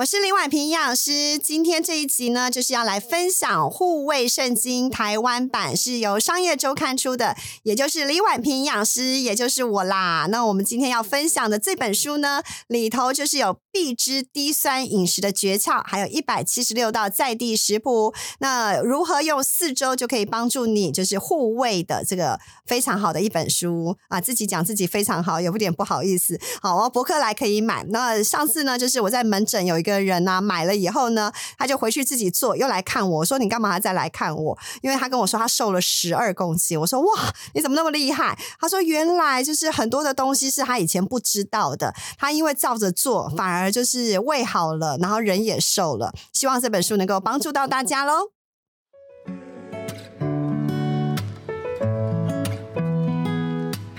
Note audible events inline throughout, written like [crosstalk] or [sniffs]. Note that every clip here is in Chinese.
我是林婉萍营养师，今天这一集呢，就是要来分享护卫圣经台湾版，是由商业周刊出的，也就是李婉萍营养师，也就是我啦。那我们今天要分享的这本书呢，里头就是有必知低酸饮食的诀窍，还有一百七十六道在地食谱。那如何用四周就可以帮助你，就是护卫的这个非常好的一本书啊！自己讲自己非常好，有点不好意思。好，我博客来可以买。那上次呢，就是我在门诊有一个。人呢，买了以后呢，他就回去自己做，又来看我说：“你干嘛再来看我？”因为他跟我说他瘦了十二公斤。我说：“哇，你怎么那么厉害？”他说：“原来就是很多的东西是他以前不知道的，他因为照着做，反而而就是胃好了，然后人也瘦了。”希望这本书能够帮助到大家喽。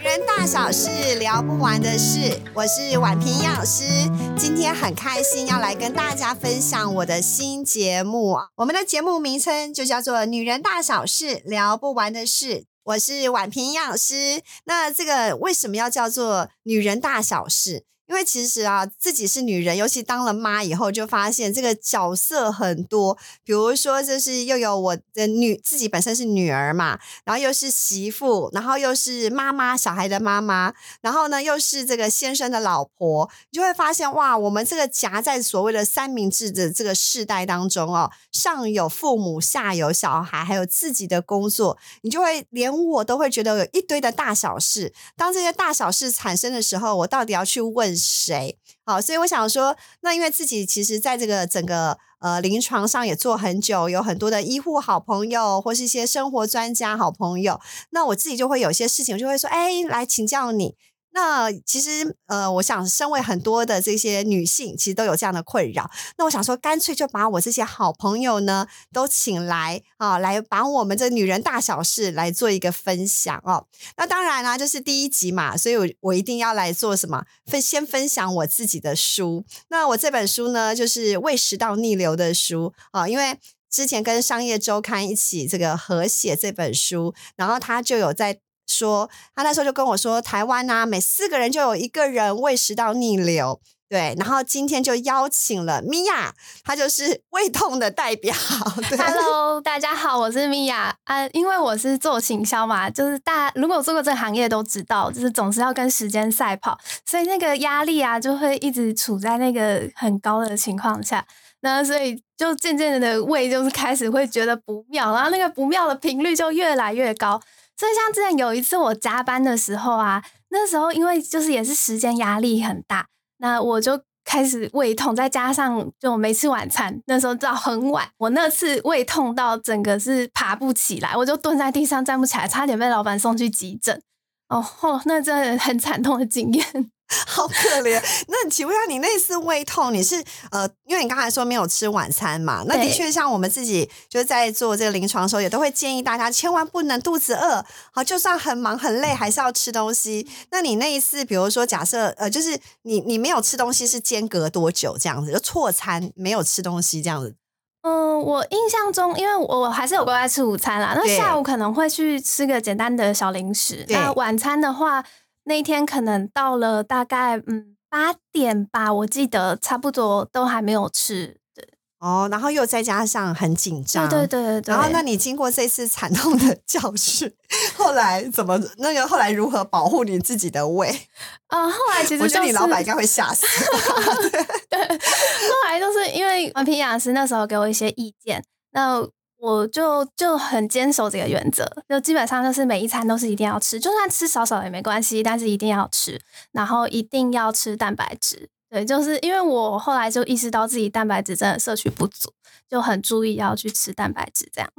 人大小事聊不完的事，我是婉平营养师，今天很开心要来跟大家分享我的新节目。我们的节目名称就叫做《女人大小事聊不完的事》，我是婉平营养师。那这个为什么要叫做女人大小事？因为其实啊，自己是女人，尤其当了妈以后，就发现这个角色很多。比如说，就是又有我的女，自己本身是女儿嘛，然后又是媳妇，然后又是妈妈，小孩的妈妈，然后呢又是这个先生的老婆，你就会发现哇，我们这个夹在所谓的三明治的这个世代当中哦，上有父母，下有小孩，还有自己的工作，你就会连我都会觉得有一堆的大小事。当这些大小事产生的时候，我到底要去问？谁好？所以我想说，那因为自己其实在这个整个呃临床上也做很久，有很多的医护好朋友，或是一些生活专家好朋友，那我自己就会有些事情，我就会说，哎，来请教你。那其实，呃，我想，身为很多的这些女性，其实都有这样的困扰。那我想说，干脆就把我这些好朋友呢，都请来啊，来把我们这女人大小事来做一个分享哦。那当然啦，这是第一集嘛，所以我我一定要来做什么分，先分享我自己的书。那我这本书呢，就是《胃食道逆流》的书啊，因为之前跟商业周刊一起这个合写这本书，然后他就有在。说他那时候就跟我说，台湾啊，每四个人就有一个人胃食道逆流。对，然后今天就邀请了米娅，她就是胃痛的代表。Hello，大家好，我是米娅啊。因为我是做行销嘛，就是大如果做过这个行业都知道，就是总是要跟时间赛跑，所以那个压力啊，就会一直处在那个很高的情况下。那所以就渐渐的胃就是开始会觉得不妙，然后那个不妙的频率就越来越高。所以像之前有一次我加班的时候啊，那时候因为就是也是时间压力很大，那我就开始胃痛，再加上就没吃晚餐，那时候到很晚，我那次胃痛到整个是爬不起来，我就蹲在地上站不起来，差点被老板送去急诊。哦吼，那真的很惨痛的经验。[laughs] 好可怜。那请问一下，你那次胃痛，你是呃，因为你刚才说没有吃晚餐嘛？那的确，像我们自己就是在做这个临床的时候，也都会建议大家千万不能肚子饿。好，就算很忙很累，还是要吃东西。那你那一次，比如说假设呃，就是你你没有吃东西，是间隔多久这样子？就错餐没有吃东西这样子？嗯，我印象中，因为我还是有乖乖吃午餐啦。那下午可能会去吃个简单的小零食。那晚餐的话。那一天可能到了大概嗯八点吧，我记得差不多都还没有吃。对哦，然后又再加上很紧张，对对对对。然后那你经过这次惨痛的教训，后来怎么那个后来如何保护你自己的胃？呃，[laughs] 后来其实我觉得你老板应该会吓死。[laughs] [laughs] 对，后来就是因为王平养师那时候给我一些意见，那。我就就很坚守这个原则，就基本上就是每一餐都是一定要吃，就算吃少少也没关系，但是一定要吃，然后一定要吃蛋白质。对，就是因为我后来就意识到自己蛋白质真的摄取不足，就很注意要去吃蛋白质这样。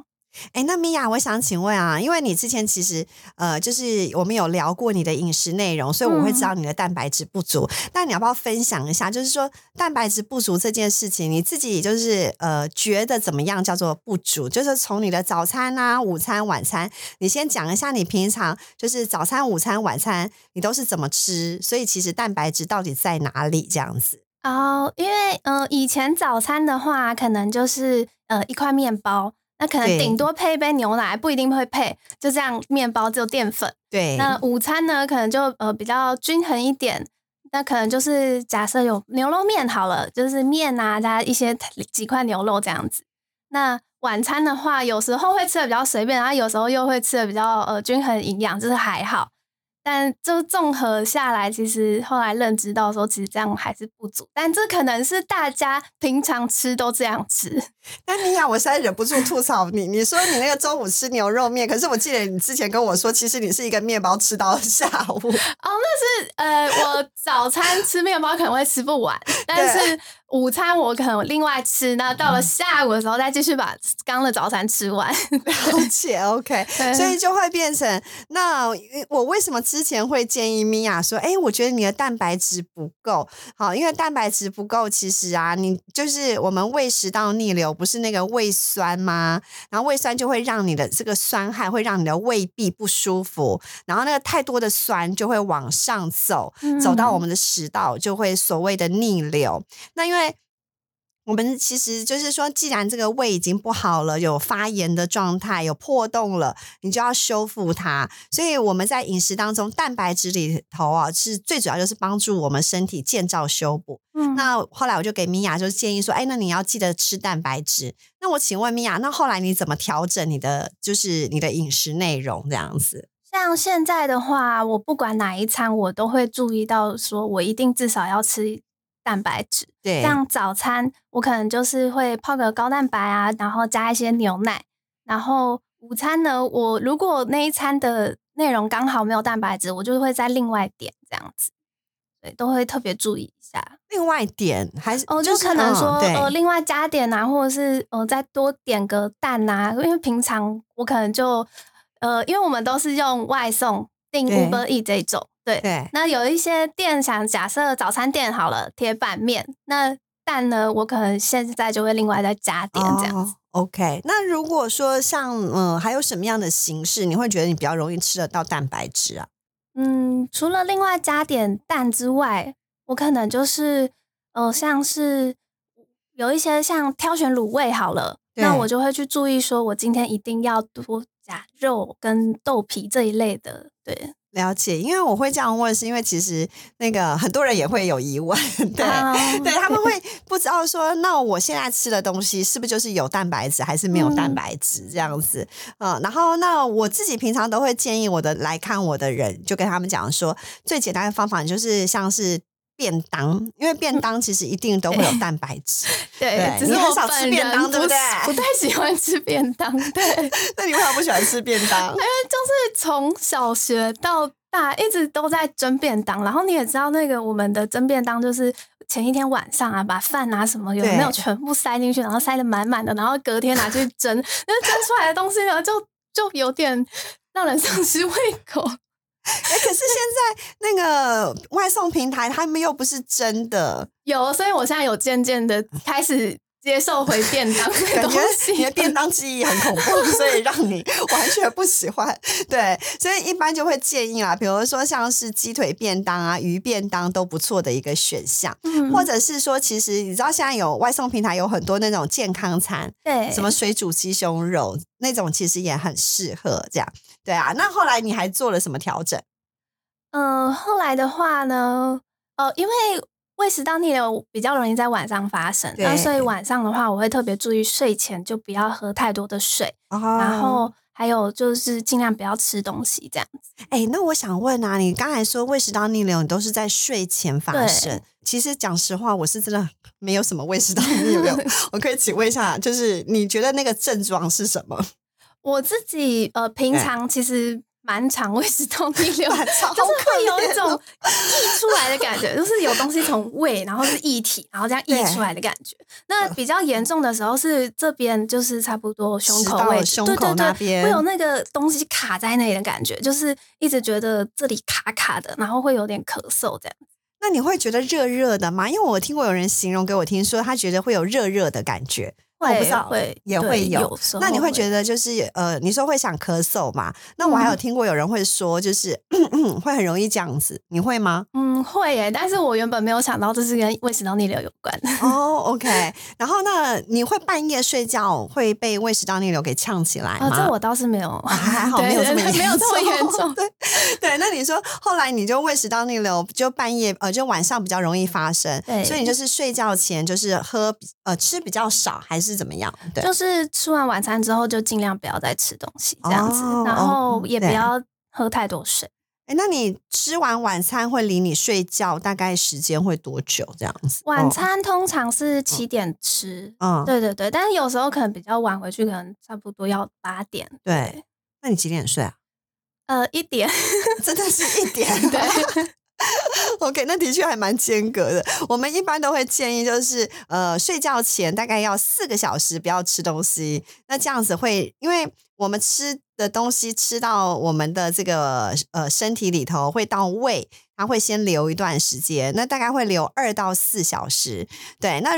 哎，那米娅，我想请问啊，因为你之前其实呃，就是我们有聊过你的饮食内容，所以我会知道你的蛋白质不足。那你要不要分享一下，就是说蛋白质不足这件事情，你自己就是呃觉得怎么样叫做不足？就是从你的早餐啊、午餐、晚餐，你先讲一下你平常就是早餐、午餐、晚餐你都是怎么吃？所以其实蛋白质到底在哪里？这样子哦，因为呃以前早餐的话，可能就是呃一块面包。那可能顶多配一杯牛奶，不一定会配，就这样面包只有淀粉。对。那午餐呢，可能就呃比较均衡一点，那可能就是假设有牛肉面好了，就是面啊加一些几块牛肉这样子。那晚餐的话，有时候会吃的比较随便，然后有时候又会吃的比较呃均衡营养，就是还好。但就综合下来，其实后来认知到说，其实这样还是不足。但这可能是大家平常吃都这样吃。[laughs] 但你想，我实在忍不住吐槽你。你说你那个中午吃牛肉面，可是我记得你之前跟我说，其实你是一个面包吃到下午。哦，那是呃，我早餐吃面包可能会吃不完，但是。午餐我可能另外吃，那到了下午的时候再继续把刚的早餐吃完。[laughs] 了解，OK，[laughs] 所以就会变成那我为什么之前会建议米娅说，哎，我觉得你的蛋白质不够好，因为蛋白质不够，其实啊，你就是我们胃食道逆流，不是那个胃酸吗？然后胃酸就会让你的这个酸害会让你的胃壁不舒服，然后那个太多的酸就会往上走，走到我们的食道就会所谓的逆流。那因为我们其实就是说，既然这个胃已经不好了，有发炎的状态，有破洞了，你就要修复它。所以我们在饮食当中，蛋白质里头啊，是最主要就是帮助我们身体建造修补。嗯，那后来我就给米娅就建议说，哎，那你要记得吃蛋白质。那我请问米娅，那后来你怎么调整你的就是你的饮食内容这样子？像现在的话，我不管哪一餐，我都会注意到，说我一定至少要吃。蛋白质，对，像早餐我可能就是会泡个高蛋白啊，然后加一些牛奶。然后午餐呢，我如果那一餐的内容刚好没有蛋白质，我就会再另外点这样子。对，都会特别注意一下。另外点还是哦，就可能说呃，另外加点啊，或者是呃，再多点个蛋啊。因为平常我可能就呃，因为我们都是用外送订 Uber E 这种。对对，那有一些店想假设早餐店好了，铁板面，那蛋呢，我可能现在就会另外再加点这样子。OK，那如果说像嗯，还有什么样的形式，你会觉得你比较容易吃得到蛋白质啊？嗯，除了另外加点蛋之外，我可能就是呃，像是有一些像挑选卤味好了，那我就会去注意说，我今天一定要多加肉跟豆皮这一类的，对。了解，因为我会这样问，是因为其实那个很多人也会有疑问，对，对他们会不知道说，那我现在吃的东西是不是就是有蛋白质，还是没有蛋白质这样子？嗯，然后那我自己平常都会建议我的来看我的人，就跟他们讲说，最简单的方法就是像是便当，因为便当 [laughs] 其实一定都会有蛋白质，[laughs] 对，只是很少吃便当，对不对？[laughs] 不太喜欢吃便当，对。那你为什么不喜欢吃便当？因为就是从小学到大一直都在蒸便当，然后你也知道那个我们的蒸便当就是前一天晚上啊，把饭啊什么有没有全部塞进去，然后塞的满满的，然后隔天拿去蒸，那蒸出来的东西呢，就就有点让人丧失胃口。[laughs] 哎，可是现在那个外送平台他们又不是真的有，所以我现在有渐渐的开始。接受回便当，[laughs] 感觉你的便当记忆很恐怖，所以让你完全不喜欢。对，所以一般就会建议啊，比如说像是鸡腿便当啊、鱼便当都不错的一个选项，或者是说，其实你知道现在有外送平台有很多那种健康餐，对，什么水煮鸡胸肉那种，其实也很适合这样。对啊，那后来你还做了什么调整？嗯，后来的话呢，呃，因为。胃食道逆流比较容易在晚上发生，那所以晚上的话，我会特别注意睡前就不要喝太多的水，然后还有就是尽量不要吃东西这样子。哎，那我想问啊，你刚才说胃食道逆流，你都是在睡前发生？其实讲实话，我是真的没有什么胃食道逆流。[laughs] 我可以请问一下，就是你觉得那个症状是什么？我自己呃，平常其实。蛮肠胃食道逆流，就是会有一种溢出来的感觉，就是有东西从胃，然后是液体，然后这样溢出来的感觉。那比较严重的时候是这边，就是差不多胸口位，对对对，会有那个东西卡在那里的感觉，就是一直觉得这里卡卡的，然后会有点咳嗽这样。那你会觉得热热的吗？因为我听过有人形容给我听，说他觉得会有热热的感觉。我不知道会也会有有那你会会觉得就是呃，你说会想咳嗽嘛？那我还有嗯听过有人会说，就是、会很容易这样子，你会吗？嗯会耶，但是我原本没有想到这是跟胃食道逆流有关。哦，OK。[laughs] 然后那你会半夜睡觉会被胃食道逆流给呛起来哦，吗？这我倒是没有，啊还好 [laughs] 没有这么没有这么严重。[laughs] 对对，那你说后来你就胃食道逆流，就半夜呃，就晚上比较容易发生，对所以你就是睡觉前就是喝呃吃比较少，还是怎么样？对，就是吃完晚餐之后就尽量不要再吃东西，这样子，哦然后也不要喝太多水。哎，那你吃完晚餐会离你睡觉大概时间会多久？这样子？晚哦，餐通常是七点吃，嗯，对对对，但是有时候可能比较晚回去，可能差不多要八点，对。那你几点睡啊？呃，一点，[laughs] 真的是一点 [laughs] 对。[laughs] OK，那的确还蛮间隔的。我们一般都会建议，就是呃，睡觉前大概要四个小时不要吃东西。那这样子会，因为我们吃的东西吃到我们的这个呃身体里头，会到胃，它会先留一段时间，那大概会留二到四小时。对，那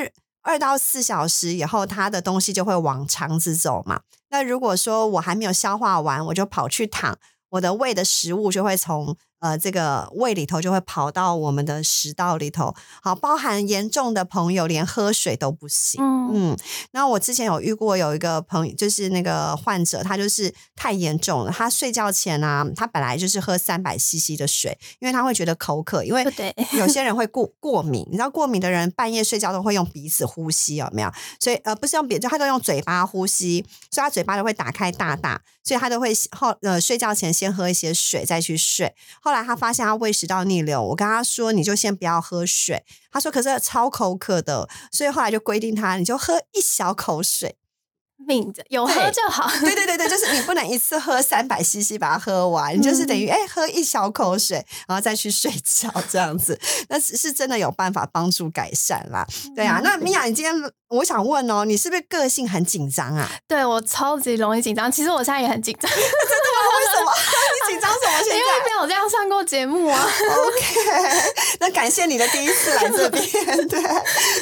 二到四小时以后，它的东西就会往肠子走嘛。那如果说我还没有消化完，我就跑去躺，我的胃的食物就会从呃这个胃里头就会跑到我们的食道里头。好，包含严重的朋友连喝水都不行。嗯嗯，那我之前有遇过有一个朋友，就是那个患者，他就是太严重了。他睡觉前啊，他本来就是喝三百 CC 的水，因为他会觉得口渴，因为对有些人会过过敏，你知道过敏的人半夜睡觉都会用鼻子呼吸，有没有？所以呃，不是用鼻，就他都用嘴巴呼吸，所以他嘴巴都会打开大大，所以他都会后呃睡觉前先喝一些水再去睡。后来他发现他胃食道逆流，我跟他说你就先不要喝水，他说可是超口渴的，所以后来就规定他你就喝一小口水。抿着有喝就好。[laughs] 对对对对，就是你不能一次喝三百 CC 把它喝完，你就是等于哎、喝一小口水，然后再去睡觉这样子，[laughs] 那是是真的有办法帮助改善啦。对啊，那米娅，你今天我想问哦，你是不是个性很紧张啊？对我超级容易紧张，其实我现在也很紧张，[laughs] 真的吗为什么？你紧张什么？现在上过节目啊。OK，[laughs] 那感谢你的第一次来这边。[laughs] 对，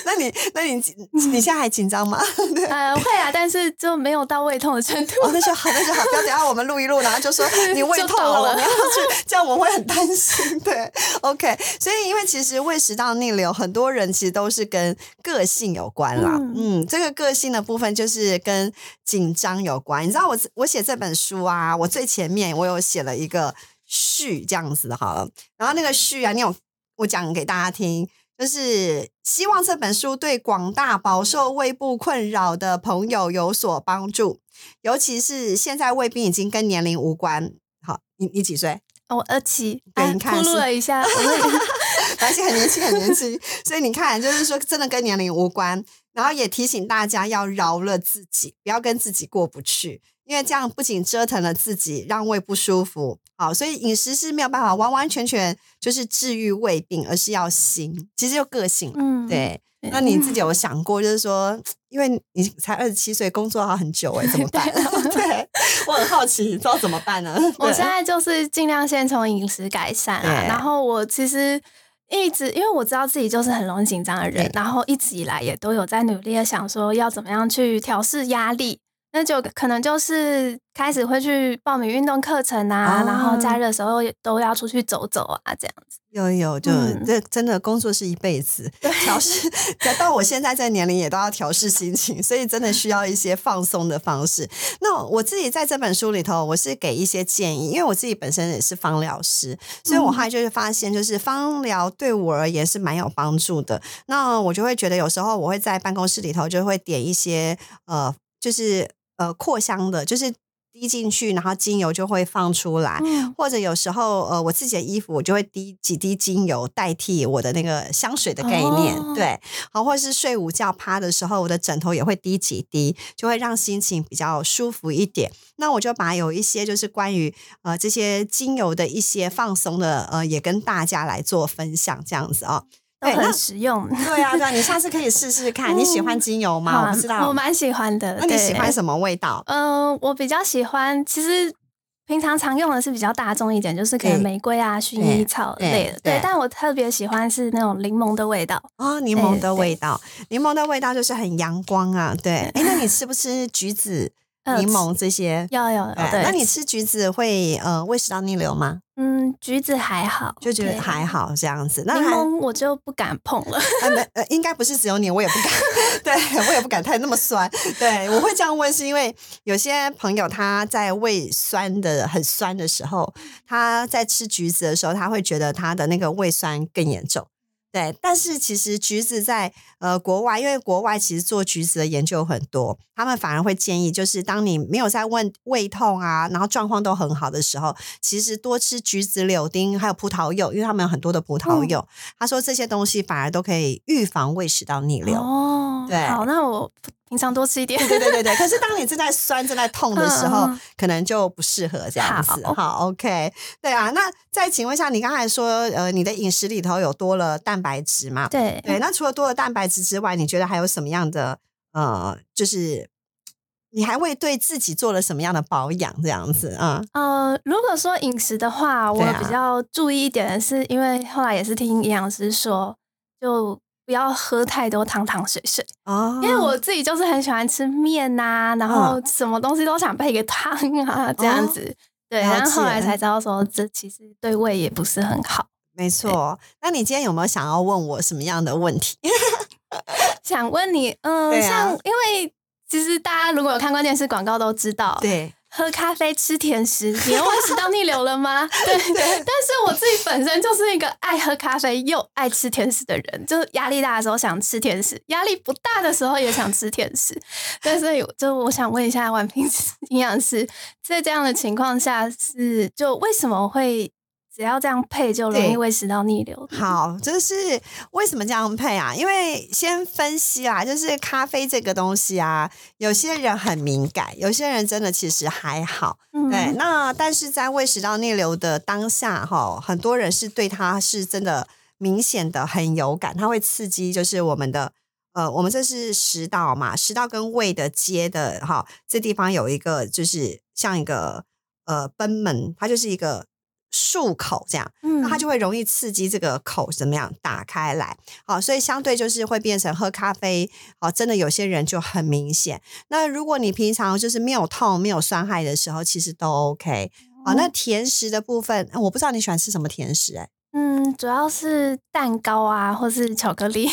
那你那你你现在还紧张吗？[laughs] 对。呃，会啊，但是就没有到胃痛的程度。哦，那就好，那就好，不要等下我们录一录，然后就说你胃痛了，了我们要去，这样我会很担心。对，OK，所以因为其实胃食道逆流，很多人其实都是跟个性有关啦。嗯嗯这个个性的部分就是跟紧张有关。你知道我我写这本书啊，我最前面我有写了一个序这样子的好了，然后那个序啊，你有我讲给大家听。就是希望这本书对广大饱受胃部困扰的朋友有所帮助，尤其是现在胃病已经跟年龄无关。好，你你几岁？哦我二期，啊对你看是铺路了一下，而且 [laughs] 很年轻，很年轻。所以你看，就是说真的跟年龄无关。然后也提醒大家要饶了自己，不要跟自己过不去，因为这样不仅折腾了自己，让胃不舒服。好，所以饮食是没有办法完完全全就是治愈胃病，而是要心，其实就个性。嗯，对，那你自己有想过，就是说，因为你才二十七岁，工作还很久哎、怎么 [laughs] 办？[laughs] 对我很好奇，你知道怎么办呢？[laughs] 我现在就是尽量先从饮食改善啊，然后我其实一直因为我知道自己就是很容易紧张的人，然后一直以来也都有在努力的想说要怎么样去调试压力。那就可能就是开始会去报名运动课程啊，哦然后假日的时候也都要出去走走啊，这样子。有有，就、嗯这真的工作是一辈子，调试 [laughs] 到我现在这年龄也都要调试心情，所以真的需要一些放松的方式。那我自己在这本书里头，我是给一些建议，因为我自己本身也是芳疗师，所以我后来就是发现，就是芳疗对我而言是蛮有帮助的。那我就会觉得有时候我会在办公室里头就会点一些呃，就是呃扩香的，就是滴进去，然后精油就会放出来。嗯，或者有时候，呃，我自己的衣服我就会滴几滴精油代替我的那个香水的概念，哦对，好，或者是睡午觉趴的时候，我的枕头也会滴几滴，就会让心情比较舒服一点。那我就把有一些就是关于呃这些精油的一些放松的呃，也跟大家来做分享，这样子哦。都对那很实用。对啊，对啊，你下次可以试试看。[laughs] 你喜欢精油吗？我不知道，我蛮喜欢的。那你喜欢什么味道？嗯、我比较喜欢，其实平常常用的是比较大众一点，就是可能玫瑰啊、薰衣草对类的。对对，但我特别喜欢是那种柠檬的味道。哦，柠檬的味道，柠檬的味道就是很阳光啊。对，哎，那你吃不吃橘子、[laughs] 呃柠檬这些？有有有，对。那你吃橘子会呃胃食道逆流吗？嗯，橘子还好，就觉得还好这样子。那柠檬我就不敢碰了。呃没呃，应该不是只有你，我也不敢，[laughs] 对我也不敢太那么酸。对我会这样问，是因为有些朋友他在胃酸的很酸的时候，他在吃橘子的时候，他会觉得他的那个胃酸更严重。对，但是其实橘子在呃国外，因为国外其实做橘子的研究很多，他们反而会建议，就是当你没有在问胃痛啊，然后状况都很好的时候，其实多吃橘子、柳丁还有葡萄柚，因为他们有很多的葡萄柚。他说这些东西反而都可以预防胃食道逆流。哦，对好，那我平常多吃一点。对对对对，可是当你正在酸、正在痛的时候，嗯可能就不适合这样子。好好，OK，对啊。那再请问一下，你刚才说，呃，你的饮食里头有多了蛋白质嘛？对对，那除了多了蛋白质之外，你觉得还有什么样的呃，就是你还会对自己做了什么样的保养？这样子啊？呃，如果说饮食的话，我比较注意一点的是，因为后来也是听营养师说，就不要喝太多汤汤水水，哦因为我自己就是很喜欢吃面呐、然后什么东西都想配个汤啊，这样子。对，然后后来才知道说，这其实对胃也不是很好。没错。那你今天有没有想要问我什么样的问题？[laughs] 想问你，嗯、啊像因为其实大家如果有看过电视广告都知道，对，喝咖啡、吃甜食，[laughs] 你又胃食道逆流了吗？[laughs] 对，但是我自己本身就是一个爱喝咖啡又爱吃甜食的人，就是压力大的时候想吃甜食，压力不大的时候也想吃甜食。但是有就我想问一下婉平 [laughs] 营养师，在这样的情况下是就为什么会只要这样配就容易对胃食道逆流？好，就是为什么这样配啊？因为先分析啦，就是咖啡这个东西啊，有些人很敏感，有些人真的其实还好。嗯对，那但是在胃食道逆流的当下，哈，很多人是对它是真的明显的很有感，它会刺激就是我们的。呃，我们这是食道嘛，食道跟胃的接的哈，这地方有一个就是像一个呃贲门，它就是一个漱口这样，嗯那它就会容易刺激这个口怎么样打开来，好，所以相对就是会变成喝咖啡，好，真的有些人就很明显。那如果你平常就是没有痛、没有酸害的时候，其实都 OK。好，那甜食的部分，我不知道你喜欢吃什么甜食、哎，嗯，主要是蛋糕啊，或是巧克力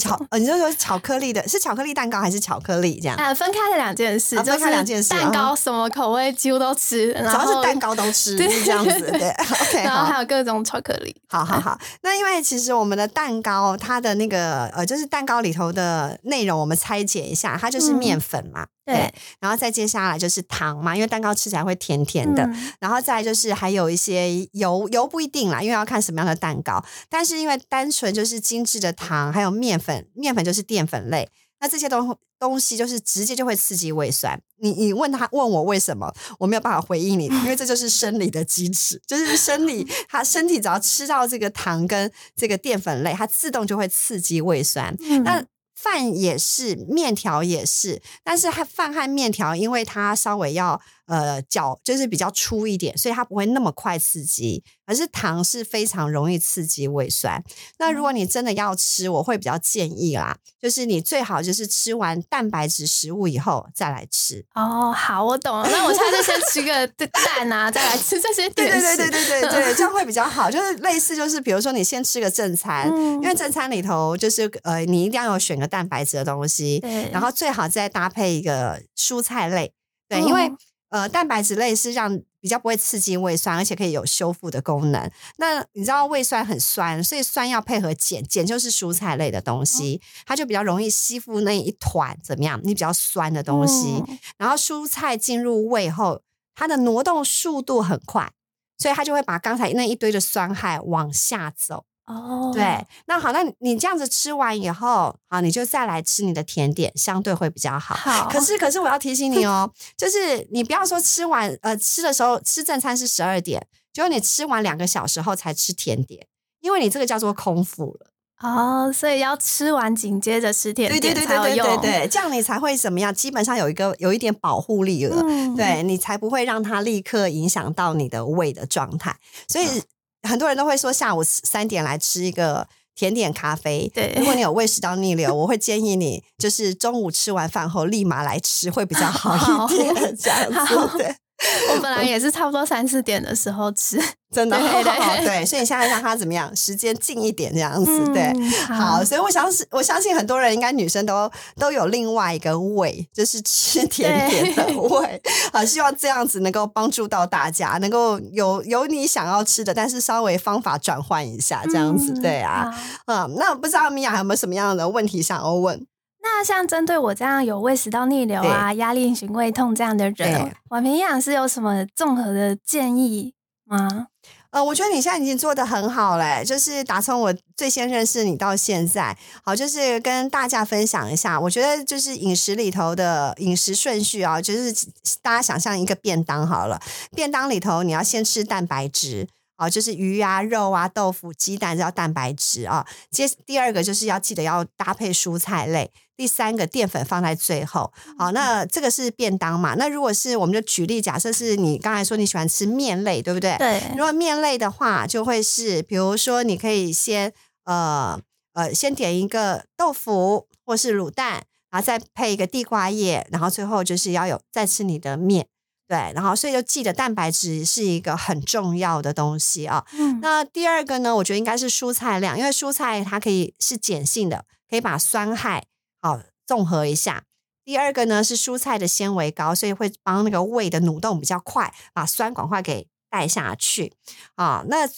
巧，呃，你就说巧克力的，是巧克力蛋糕还是巧克力这样？呃，分开的两件事，啊分就是开两件事蛋糕啊什么口味几乎都吃，只然后要是蛋，糕都吃，[laughs] 是这样子，对，OK，[laughs] 然后好还。有各种巧克力。好好好，[laughs] 那因为其实我们的蛋糕，它的那个呃，就是蛋糕里头的内容，我们拆解一下，它就是嗯面粉嘛，对，然后再接下来就是糖嘛，因为蛋糕吃起来会甜甜的，嗯。然后再来就是还有一些油，油不一定啦，因为要看什么样的蛋糕，但是因为单纯就是精致的糖，还有面粉，面粉就是淀粉类，那这些东东西就是直接就会刺激胃酸。你你问他问我为什么，我没有办法回应你，[laughs] 因为这就是生理的机制，就是生理，他身体只要吃到这个糖跟这个淀粉类，它自动就会刺激胃酸。嗯。那饭也是，面条也是，但是还饭和面条，因为它稍微要呃较，就是比较粗一点，所以它不会那么快刺激。而是糖是非常容易刺激胃酸。那如果你真的要吃，我会比较建议啦，就是你最好就是吃完蛋白质食物以后再来吃。哦，好，我懂了。那我下次先吃个蛋啊，再来吃这些对对对对。对对对，[laughs] 这样会比较好。就是类似，就是比如说你先吃个正餐，嗯因为正餐里头就是呃，你一定要有选个蛋白质的东西，然后最好再搭配一个蔬菜类，对，因为哦呃，蛋白质类是让比较不会刺激胃酸，而且可以有修复的功能。那你知道胃酸很酸，所以酸要配合碱，碱就是蔬菜类的东西，它就比较容易吸附那一团怎么样？你比较酸的东西，嗯然后蔬菜进入胃后，它的挪动速度很快。所以它就会把刚才那一堆的酸害往下走，哦，对，那好，那你你这样子吃完以后，好，你就再来吃你的甜点，相对会比较好。好，可是，可是我要提醒你 [laughs] 哦，就是你不要说吃完呃吃的时候吃正餐是十二点，结果你吃完两个小时后才吃甜点，因为你这个叫做空腹了。哦，所以要吃完紧接着吃甜对对点对对对才有用。对对，这样你才会怎么样？基本上有一个有一点保护力了，嗯，对你才不会让它立刻影响到你的胃的状态。所以很多人都会说下午三点来吃一个。甜点咖啡，对如果你有胃食道逆流，我会建议你就是中午吃完饭后立马来吃，会比较好一点。这样好子，对，[laughs] 我本来也是差不多三四点的时候吃。[laughs] 真的对对好对，所以你现在让它怎么样？时间近一点这样子，对。嗯好，所以我相信，我相信很多人应该女生都都有另外一个胃，就是吃甜点的胃。好，希望这样子能够帮助到大家，能够有有你想要吃的，但是稍微方法转换一下，这样子，嗯对啊。好嗯，那不知道米娅有没有什么样的问题想要问？那像针对我这样有胃食道逆流啊、压力型胃痛这样的人对，婉平营养师有什么综合的建议吗？呃，我觉得你现在已经做的很好嘞，就是打从我最先认识你到现在，好，就是跟大家分享一下。我觉得就是饮食里头的饮食顺序啊，就是大家想象一个便当好了，便当里头你要先吃蛋白质。啊，就是鱼啊、肉啊、豆腐、鸡蛋叫蛋白质啊。接第二个就是要记得要搭配蔬菜类，第三个淀粉放在最后。好，那这个是便当嘛？那如果是我们就举例，假设是你刚才说你喜欢吃面类，对不对？对，如果面类的话，就会是比如说你可以先呃呃先点一个豆腐或是卤蛋，然后再配一个地瓜叶，然后最后就是要有再吃你的面。对，然后所以就记得蛋白质是一个很重要的东西啊。嗯，那第二个呢，我觉得应该是蔬菜量，因为蔬菜它可以是碱性的，可以把酸害好综合一下。第二个呢是蔬菜的纤维高，所以会帮那个胃的蠕动比较快，把酸赶快给带下去啊。那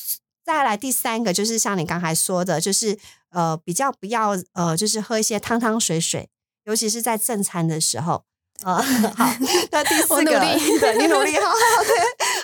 再来第三个就是像你刚才说的，就是呃比较不要呃就是喝一些汤汤水水，尤其是在正餐的时候。[laughs] 啊、[laughs] [laughs] 好，那第四个，努力对你努力，好好对，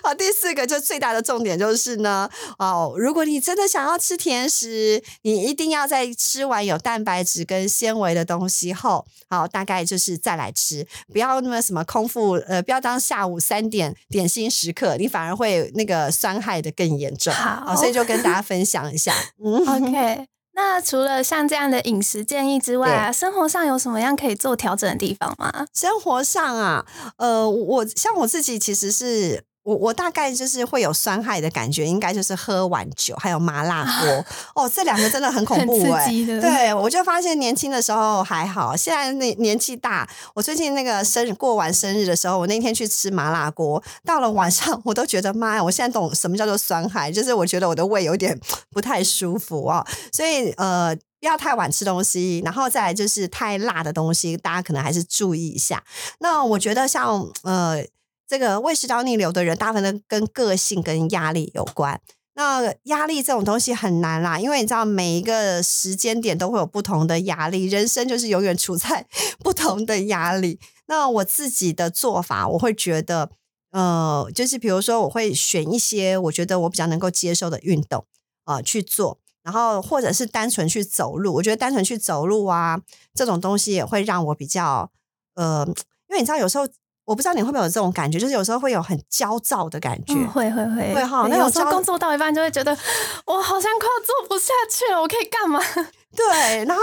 好，第四个就最大的重点就是呢，哦，如果你真的想要吃甜食，你一定要在吃完有蛋白质跟纤维的东西后，好，大概就是再来吃，不要那么什么空腹，呃，不要当下午三点点心时刻，你反而会那个酸害的更严重。好所以就跟大家分享一下，[laughs] 嗯。OK。那除了像这样的饮食建议之外啊，生活上有什么样可以做调整的地方吗？生活上啊，呃，我像我自己其实是我我大概就是会有酸害的感觉，应该就是喝完酒还有麻辣锅 [laughs] 哦，这两个真的很恐怖很哎、对，我就发现年轻的时候还好，现在那年纪大，我最近那个生日过完生日的时候，我那天去吃麻辣锅，到了晚上 [laughs] 我都觉得妈呀，我现在懂什么叫做酸害，就是我觉得我的胃有点 [sniffs] 不太舒服哦，所以呃。不要太晚吃东西，然后再来就是太辣的东西，大家可能还是注意一下。那我觉得像呃这个胃食道逆流的人，大部分都跟个性跟压力有关。那压力这种东西很难啦，因为你知道每一个时间点都会有不同的压力，人生就是永远处在 [laughs] 不同的压力。那我自己的做法，我会觉得，呃，就是比如说，我会选一些我觉得我比较能够接受的运动啊、呃、去做，然后或者是单纯去走路。我觉得单纯去走路啊，这种东西也会让我比较呃，因为你知道有时候。我不知道你会不会有这种感觉，就是有时候会有很焦躁的感觉，嗯，会会会会哈对那有时候工作到一半就会觉得，我好像快要做不下去了，我可以干嘛？[laughs] 对，然后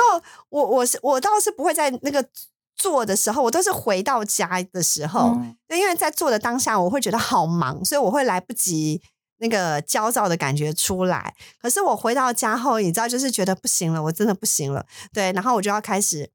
我我是我倒是不会在那个做的时候，我都是回到家的时候，因为在做的当下，我会觉得好忙，所以我会来不及那个焦躁的感觉出来。可是我回到家后，你知道，就是觉得不行了，我真的不行了，对，然后我就要开始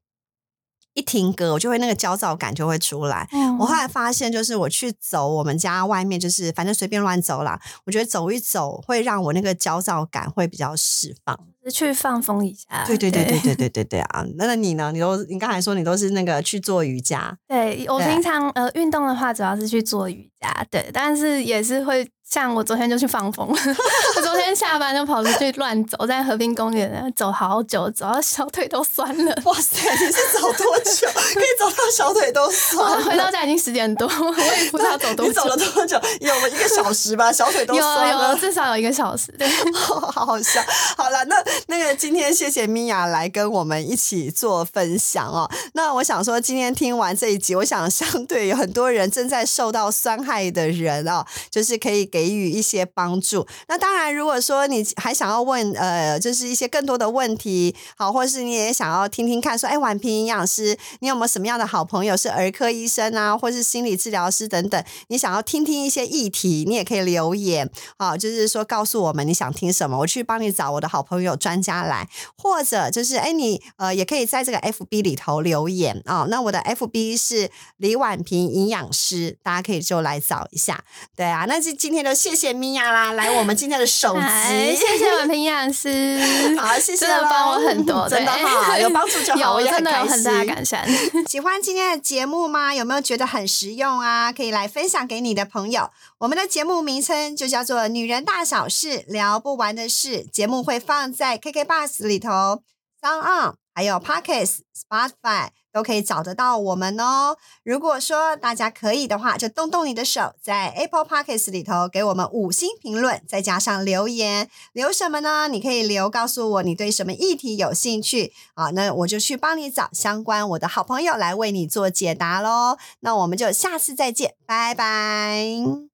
一停歌，我就会那个焦躁感就会出来。嗯我后来发现，就是我去走我们家外面，就是反正随便乱走啦。我觉得走一走会让我那个焦躁感会比较释放。去放风一下。对对对对对对对对啊！那那你呢？你都你刚才说你都是那个去做瑜伽，对我平常呃运动的话，主要是去做瑜伽，对，但是也是会像我昨天就去放风，[laughs] 我昨天下班就跑出去乱走，在和平公园走好久，走到小腿都酸了。哇塞！你是走多久？可以走到小腿都酸。回到家已经十点多，我也不知道走多久。你走了多久？有了一个小时吧，小腿都酸了。有至少有一个小时，对，[laughs] 好好笑。好了，那那个今天谢谢米娅来跟我们一起做分享哦。那我想说，今天听完这一集，我想相对有很多人正在受到伤害的人哦，就是可以给给予一些帮助。那当然，如果说你还想要问呃，就是一些更多的问题，好，或是你也想要听听看，说，哎，婉平营养师，你有没有什么样的好朋友是儿科医生啊，或是心理治疗师等等？你想要听听一些议题，你也可以留言，好，就是说告诉我们你想听什么，我去帮你找我的好朋友专家来，或者就是哎，你呃也可以在这个 FB 里头留言啊。那我的 FB 是李婉平营养师，大家可以就来找一下。对啊，那就今天的就谢谢米娅啦，来我们今天的首集，谢谢婉平营养师，[laughs] 好，谢谢，真的帮我很多，[laughs] 真的哈，有帮助就好，[laughs] 我也很开心，很大感谢。喜欢今天的节目吗？有没有觉得很实用啊？可以来分享给你的朋友。我们的节目名称就叫做《女人大小事聊不完的事》，节目会放在 KK Bus 里头，Sound On，还有 Pockets、Spotify。都可以找得到我们哦。如果说大家可以的话，就动动你的手，在 Apple Podcasts 里头给我们五星评论，再加上留言，留什么呢？你可以留告诉我你对什么议题有兴趣啊，那我就去帮你找相关我的好朋友来为你做解答喽。那我们就下次再见，拜拜。